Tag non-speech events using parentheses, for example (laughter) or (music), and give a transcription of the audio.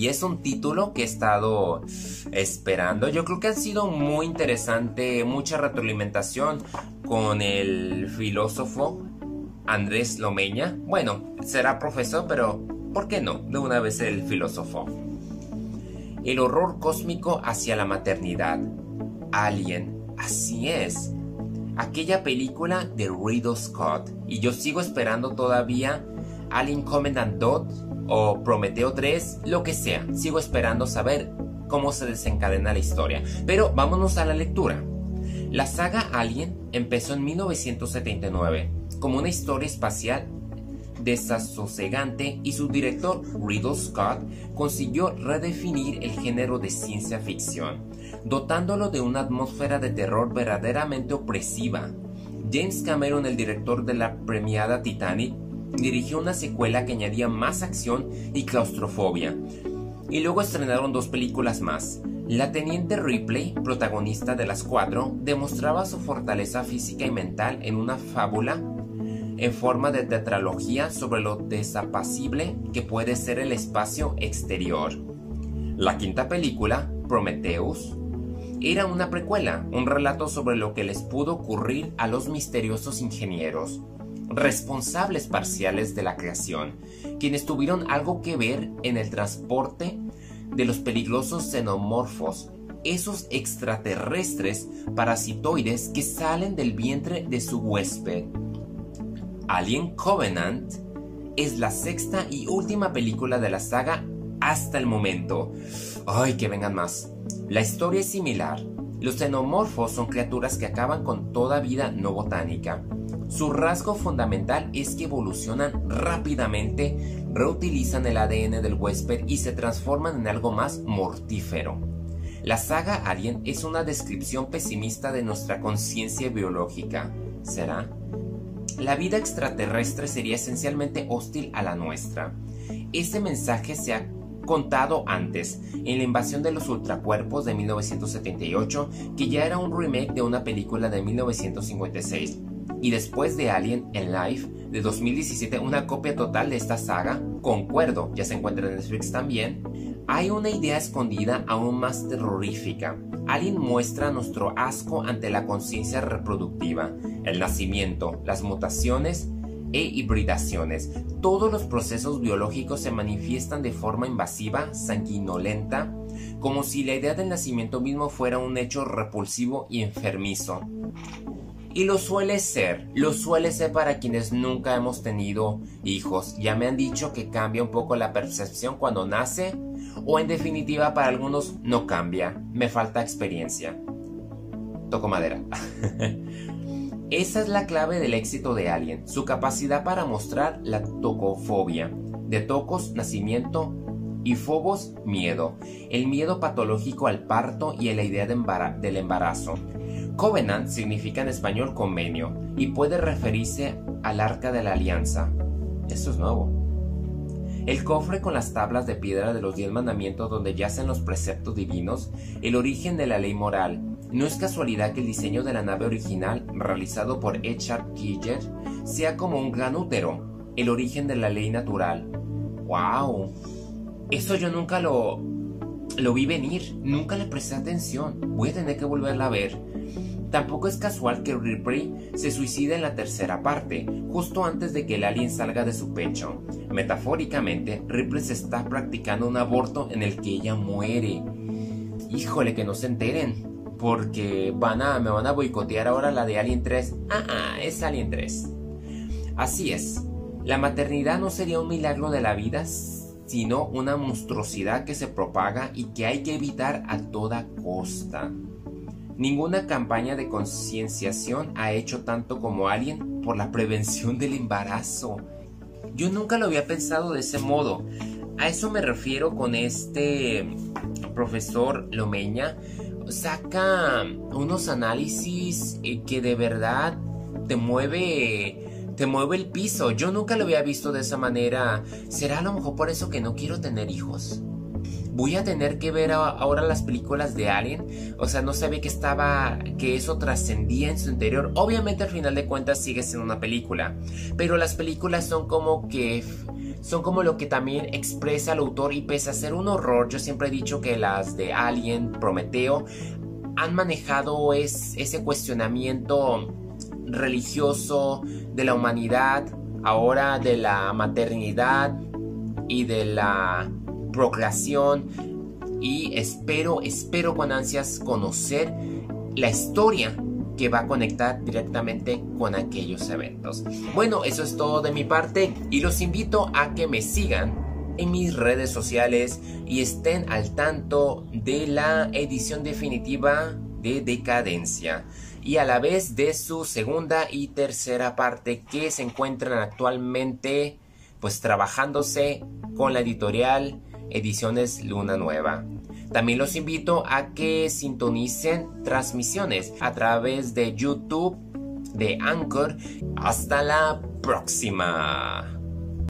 y es un título que he estado esperando. Yo creo que ha sido muy interesante, mucha retroalimentación con el filósofo Andrés Lomeña. Bueno, será profesor, pero ¿por qué no? De una vez el filósofo. El horror cósmico hacia la maternidad. Alien, así es. Aquella película de Riddle Scott. Y yo sigo esperando todavía Alien Commandant Dot o Prometeo 3, lo que sea. Sigo esperando saber cómo se desencadena la historia. Pero vámonos a la lectura. La saga Alien empezó en 1979 como una historia espacial desasosegante y su director Riddle Scott consiguió redefinir el género de ciencia ficción, dotándolo de una atmósfera de terror verdaderamente opresiva. James Cameron, el director de la premiada Titanic, dirigió una secuela que añadía más acción y claustrofobia. Y luego estrenaron dos películas más. La teniente Ripley, protagonista de las cuatro, demostraba su fortaleza física y mental en una fábula en forma de tetralogía sobre lo desapacible que puede ser el espacio exterior. La quinta película, Prometheus, era una precuela, un relato sobre lo que les pudo ocurrir a los misteriosos ingenieros, responsables parciales de la creación, quienes tuvieron algo que ver en el transporte de los peligrosos xenomorfos, esos extraterrestres parasitoides que salen del vientre de su huésped Alien Covenant es la sexta y última película de la saga hasta el momento. ¡Ay, que vengan más! La historia es similar. Los xenomorfos son criaturas que acaban con toda vida no botánica. Su rasgo fundamental es que evolucionan rápidamente, reutilizan el ADN del huésped y se transforman en algo más mortífero. La saga Alien es una descripción pesimista de nuestra conciencia biológica. ¿Será? la vida extraterrestre sería esencialmente hostil a la nuestra. Este mensaje se ha contado antes, en la invasión de los ultracuerpos de 1978, que ya era un remake de una película de 1956, y después de Alien en Life de 2017, una copia total de esta saga, concuerdo, ya se encuentra en Netflix también, hay una idea escondida aún más terrorífica. Alien muestra nuestro asco ante la conciencia reproductiva, el nacimiento, las mutaciones e hibridaciones. Todos los procesos biológicos se manifiestan de forma invasiva, sanguinolenta, como si la idea del nacimiento mismo fuera un hecho repulsivo y enfermizo. Y lo suele ser, lo suele ser para quienes nunca hemos tenido hijos. Ya me han dicho que cambia un poco la percepción cuando nace o en definitiva para algunos no cambia, me falta experiencia. Toco madera. (laughs) Esa es la clave del éxito de Alien, su capacidad para mostrar la tocofobia. De tocos, nacimiento y fobos, miedo. El miedo patológico al parto y a la idea del embarazo. Covenant significa en español convenio y puede referirse al arca de la alianza. Esto es nuevo. El cofre con las tablas de piedra de los diez mandamientos donde yacen los preceptos divinos, el origen de la ley moral. No es casualidad que el diseño de la nave original, realizado por Echard Giger, sea como un gran útero, el origen de la ley natural. ¡Wow! Eso yo nunca lo, lo vi venir, nunca le presté atención. Voy a tener que volverla a ver. Tampoco es casual que Ripley se suicide en la tercera parte, justo antes de que el alien salga de su pecho. Metafóricamente, Ripley se está practicando un aborto en el que ella muere. Híjole, que no se enteren, porque van a, me van a boicotear ahora la de Alien 3. Ah, ah, es Alien 3. Así es, la maternidad no sería un milagro de la vida, sino una monstruosidad que se propaga y que hay que evitar a toda costa. Ninguna campaña de concienciación ha hecho tanto como Alien por la prevención del embarazo. Yo nunca lo había pensado de ese modo. A eso me refiero con este profesor Lomeña. Saca unos análisis eh, que de verdad te mueve te mueve el piso. Yo nunca lo había visto de esa manera. ¿Será a lo mejor por eso que no quiero tener hijos? Voy a tener que ver ahora las películas de Alien. O sea, no sabía que estaba, que eso trascendía en su interior. Obviamente al final de cuentas sigue siendo una película, pero las películas son como que son como lo que también expresa el autor y pese a ser un horror, yo siempre he dicho que las de Alien, Prometeo, han manejado es, ese cuestionamiento religioso de la humanidad, ahora de la maternidad y de la procreación y espero, espero con ansias conocer la historia que va a conectar directamente con aquellos eventos. Bueno, eso es todo de mi parte y los invito a que me sigan en mis redes sociales y estén al tanto de la edición definitiva de Decadencia y a la vez de su segunda y tercera parte que se encuentran actualmente pues trabajándose con la editorial Ediciones Luna Nueva. También los invito a que sintonicen transmisiones a través de YouTube, de Anchor. Hasta la próxima.